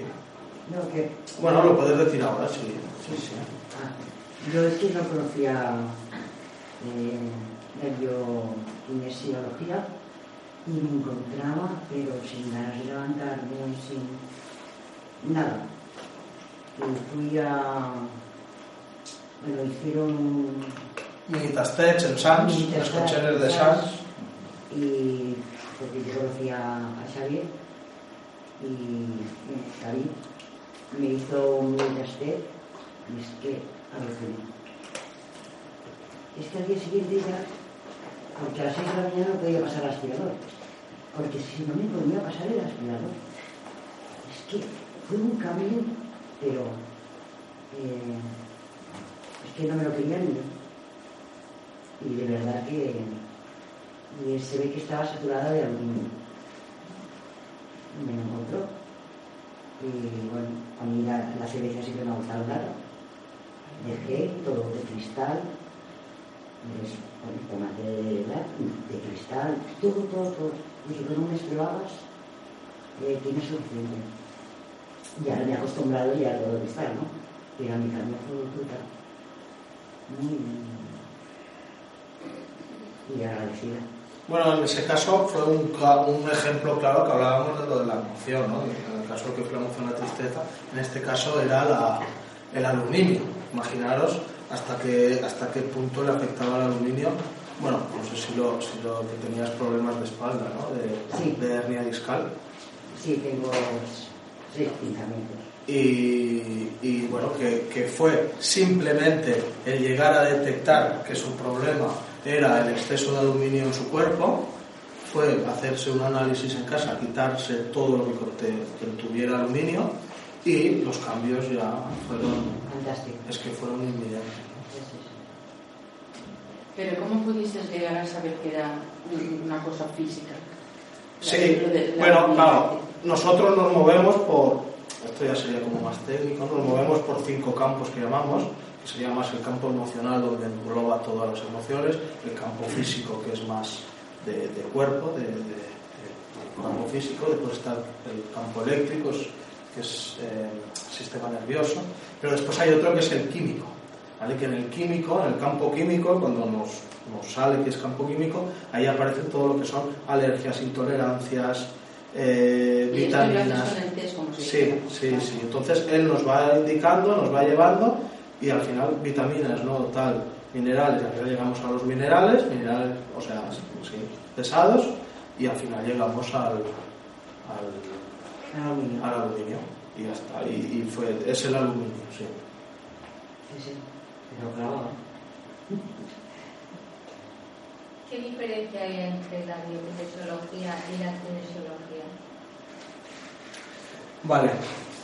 Bueno, lo puedes decir ahora, sí. sí, sí. Ah, yo es que no conocía eh, la biokinesiología y me encontraba, pero sin ganas de levantarme, sin nada. Fui a. Bueno, hicieron. Minitastech en Sans, las cocheras de Sans. Y. porque yo conocía a Xavier. Y. David me hizo un Minitastech y es que aluciné. Es que al día siguiente ya. Porque a las 6 de la mañana no podía pasar el aspirador. Porque si no me podía pasar el aspirador. Es que fue un cambio, pero eh, es que no me lo quería ni Y de verdad que se ve que estaba saturada de aluminio. Me encontró. Y bueno, a mí la, la cerveza que me ha gustado nada. Dejé todo de cristal, de tomate de, de cristal, todo, todo, todo. Y si con un mes probabas, eh, tienes suficiente ya me he acostumbrado ya a todo lo que está, ¿no? Pero a mi cambio fue brutal. Muy y agradecida. Bueno, en ese caso fue un, un, ejemplo claro que hablábamos de lo de la emoción, ¿no? En el caso que fue la emoción la tristeza, en este caso era la, el aluminio. Imaginaros hasta qué, hasta qué punto le afectaba el aluminio. Bueno, no sé si lo, si lo que tenías problemas de espalda, ¿no? De, de hernia discal. Sí, tengo y, bueno, que, fue simplemente el llegar a detectar que su problema era el exceso de aluminio en su cuerpo, fue hacerse un análisis en casa, quitarse todo lo que, tuviera aluminio y los cambios ya fueron, es que fueron inmediatos. Pero ¿cómo pudiste llegar a saber que era una cosa física? Sí, bueno, claro, nosotros nos movemos por, esto ya sería como más técnico, nos movemos por cinco campos que llamamos, que sería más el campo emocional donde engloba todas las emociones, el campo físico que es más de, cuerpo, de, campo físico, después está el campo eléctrico, que es eh, sistema nervioso, pero después hay otro que es el químico, ¿vale? que en el químico, en el campo químico, cuando nos, nos sale que es campo químico, ahí aparece todo lo que son alergias, intolerancias, eh, vitaminas. Sí, sí, sí. Entonces él nos va indicando, nos va llevando y al final vitaminas, ¿no? Tal, minerales, al final llegamos a los minerales, minerales, o sea, pesados y al final llegamos al, al, aluminio. al aluminio. Y ya está. Y, y, fue, es el aluminio, sí. Sí, sí. Pero claro. ¿Qué diferencia hay entre la biokinesiología y la kinesiología? Vale,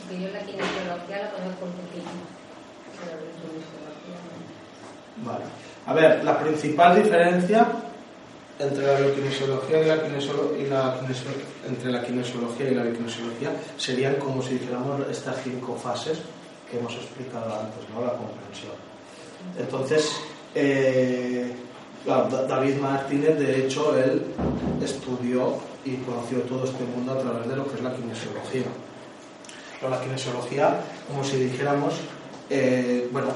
Porque yo la kinesiología la conozco un poquito, pero la kinesiología no. Vale. A ver, la principal diferencia entre la biokinesiología y la kinesiolo- y la kinesio- entre la kinesiología y la biokinesiología serían como si dijéramos estas cinco fases que hemos explicado antes, ¿no? La comprensión. Entonces, eh, David Martínez, de hecho, él estudió y conoció todo este mundo a través de lo que es la kinesiología. La kinesiología, como si dijéramos, eh, bueno,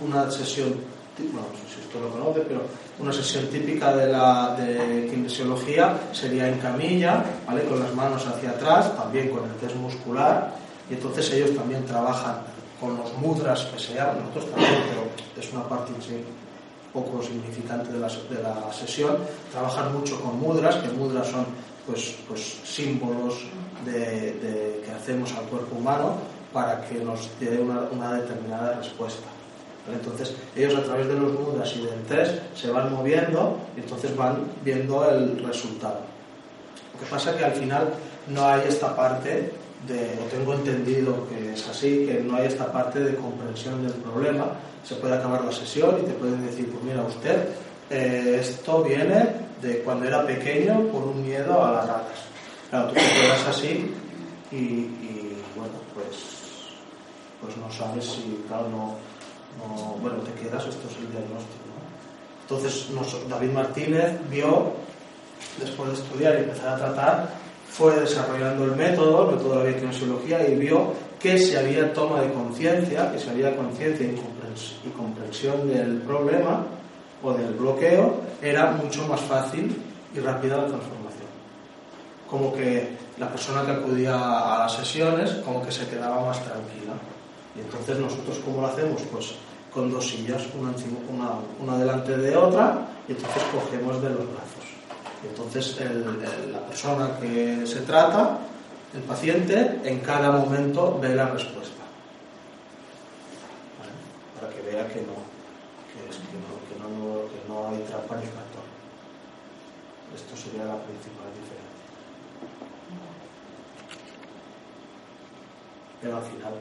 una sesión, bueno, no sé si esto lo conoce, pero una sesión típica de la de kinesiología sería en camilla, ¿vale? Con las manos hacia atrás, también con el test muscular, y entonces ellos también trabajan con los mudras que se llaman, nosotros también, pero es una parte sí poco significante de la, de la sesión, trabajan mucho con mudras, que mudras son pues, pues símbolos de, que hacemos al cuerpo humano para que nos dé una, determinada respuesta. Entonces, ellos a través de los mudras y del test se van moviendo y entonces van viendo el resultado. Lo que pasa es que al final no hay esta parte de, o tengo entendido que es así, que no hay esta parte de comprensión del problema. Se puede acabar la sesión y te pueden decir, pues mira usted, eh, esto viene de cuando era pequeño por un miedo a las ratas. Claro, tú te quedas así y, bueno, pues, pues no sabes si, claro, no, no- bueno, te quedas, esto es el diagnóstico. Entonces, David Martínez vio después de estudiar y empezar a tratar, fue desarrollando el método, el método de la biokinesiología, y vio que si había toma de conciencia, que si había conciencia y comprensión del problema o del bloqueo, era mucho más fácil y rápida la transformación. Como que la persona que acudía a las sesiones, como que se quedaba más tranquila. Y entonces nosotros, ¿cómo lo hacemos? Pues con dos sillas, una, delante de otra, y entonces cogemos de los brazos. Y entonces la persona que se trata, el paciente, en cada momento ve la respuesta. ¿Vale? Para que vea que no, que, es- que no, que no- que no hay trampa ni factor. Esto sería la principal diferencia. Pero al final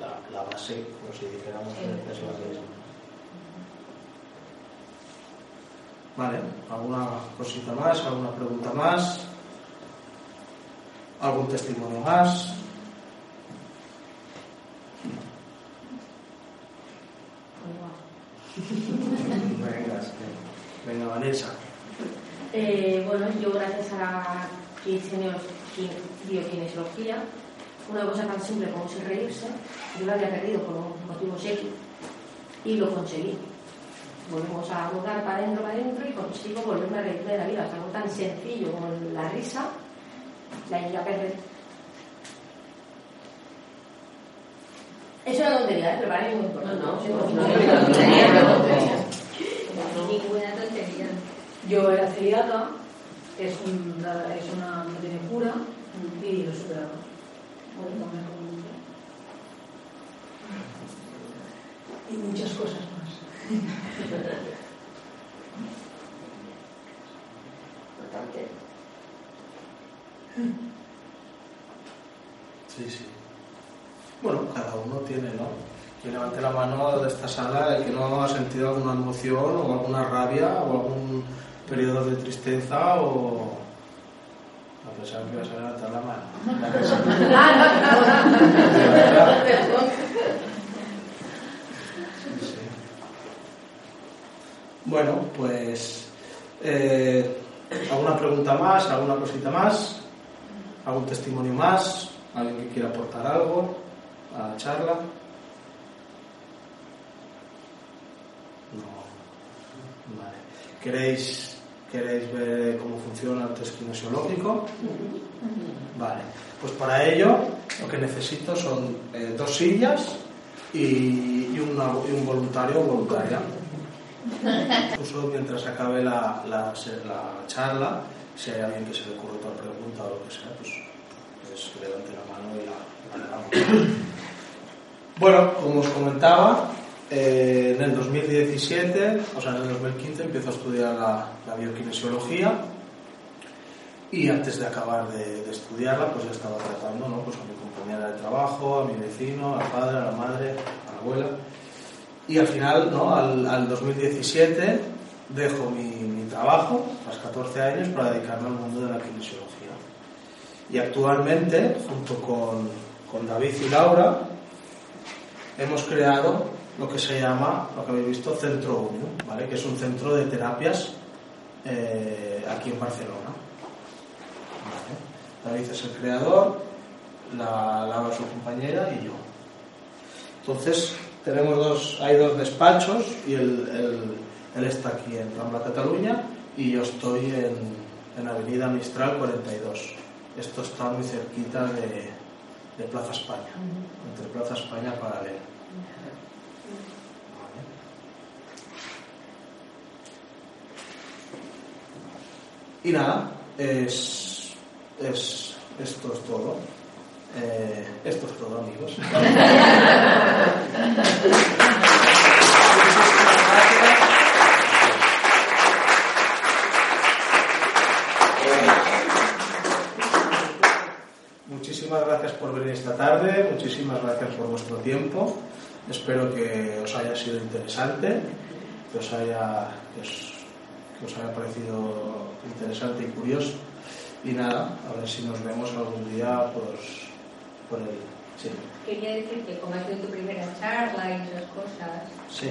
la, la base, como si dijéramos, Sí. es la misma. Vale, ¿alguna cosita más? ¿Alguna pregunta más? ¿Algún testimonio más? Venga, que- venga Vanessa. Eh, bueno, yo gracias a la kinesios- kin- biokinesiología, una cosa tan simple como es reírse, yo la había perdido por un motivo X y lo conseguí. Volvemos a mudar para adentro, para adentro y consigo volverme a reír de la vida. Algo tan sencillo como la risa, la ya perder. Es una tontería, ¿eh? pero para mí es muy importante. No, no, no, no, Ninguna tontería. Yo era celíaca, es una, es una no tiene cura y lo superaba. Un niño. Y muchas cosas más. Importante. Sí, sí. Bueno, cada uno tiene, ¿no? Que levante la mano de esta sala el que no ha sentido alguna emoción o alguna rabia o algún periodo de tristeza o... A pesar que vas a levantar la mano. Sí, sí. Bueno, pues... eh, ¿Alguna pregunta más? ¿Alguna cosita más? ¿Algún testimonio más? ¿Alguien que quiera aportar algo a la charla? No. Vale. ¿Queréis, ¿Queréis ver cómo funciona el test kinesiológico? Vale. Pues para ello lo que necesito son eh, dos sillas y, y una- y un voluntario o voluntaria. Incluso mientras acabe la, la, charla, si hay alguien que se le ocurre otra pregunta o lo que sea, pues, pues que levante la mano y la, la. Bueno, como os comentaba, eh, en el 2017, o sea, en el 2015 empiezo a estudiar la, la biokinesiología y antes de acabar de, estudiarla, pues ya estaba tratando ¿no? pues a mi compañera de trabajo, a mi vecino, al padre, a la madre, a la abuela. Y al final, ¿no? al, al 2017, dejo mi, mi, trabajo, a los 14 años, para dedicarme al mundo de la kinesiología. Y actualmente, junto con, con David y Laura, hemos creado lo que se llama, lo que habéis visto, Centro Unión, ¿vale? que es un centro de terapias eh, aquí en Barcelona. David es el creador, la, Laura su compañera y yo. Entonces, tenemos dos, hay dos despachos y él, está aquí en Rambla, Cataluña y yo estoy en, en Avenida Mistral 42. Esto está muy cerquita de, de Plaza España, entre Plaza España Paralela. Y nada, es, es, esto es todo. Eh, esto es todo, amigos. Muchísimas gracias por venir esta tarde, muchísimas gracias por vuestro tiempo. Espero que os haya sido interesante, que os haya, que os haya parecido interesante y curioso. Y nada, a ver si nos vemos algún día pues, por el... Sí. Quería decir que como ha sido tu primera charla y esas cosas, sí.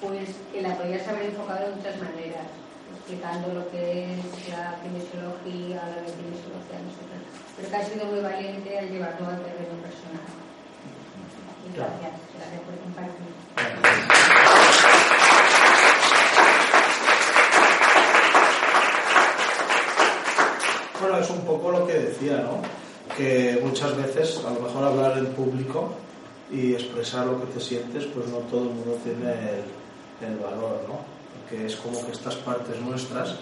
pues que la podías haber enfocado de muchas maneras, explicando lo que es la kinesiología, la kinesiología, pero que ha sido muy valiente al llevarlo al terreno personal. Gracias, gracias por compartir. Bueno, es un poco lo que decía, ¿no? Que muchas veces, a lo mejor hablar en público y expresar lo que te sientes, pues no todo el mundo tiene el, valor, ¿no? Porque es como que estas partes nuestras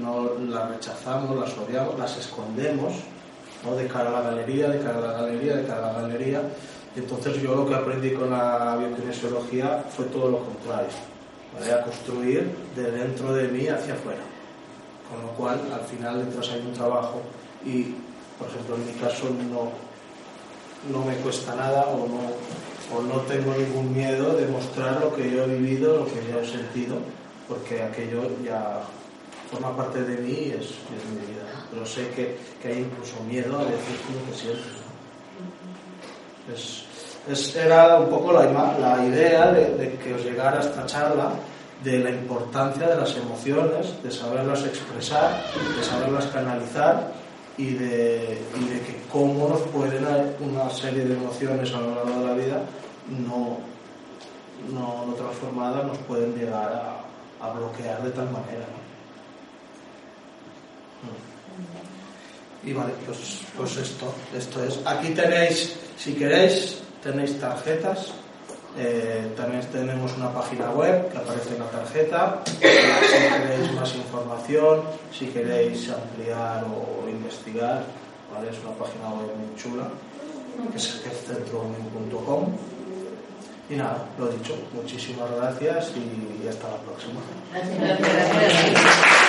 no las rechazamos, las odiamos, las escondemos, ¿no? De cara a la galería, de cara a la galería, de cara a la galería. Entonces yo lo que aprendí con la biokinesiología fue todo lo contrario, ¿vale? A construir de dentro de mí hacia afuera. Con lo cual, al final, detrás hay un trabajo y, por ejemplo, en mi caso no, no me cuesta nada o no, o no tengo ningún miedo de mostrar lo que yo he vivido, lo que yo he sentido, porque aquello ya forma parte de mí y es, es mi vida. Pero sé que, que, hay incluso miedo a decir lo que sientes. Es, es, era un poco la, idea de, que os llegara esta charla de la importancia de las emociones, de saberlas expresar, de saberlas canalizar y de, y de que cómo nos pueden una serie de emociones a lo largo de la vida no, no, no transformadas nos pueden llegar a, a, bloquear de tal manera. ¿no? Y vale, pues, pues esto, esto es. Aquí tenéis, si queréis, tenéis tarjetas eh, también tenemos una página web que aparece en la tarjeta. Si queréis más información, si queréis ampliar o investigar, ¿vale? es una página web muy chula, que es centrounion.com. Y nada, lo dicho, muchísimas gracias y hasta la próxima. Gracias.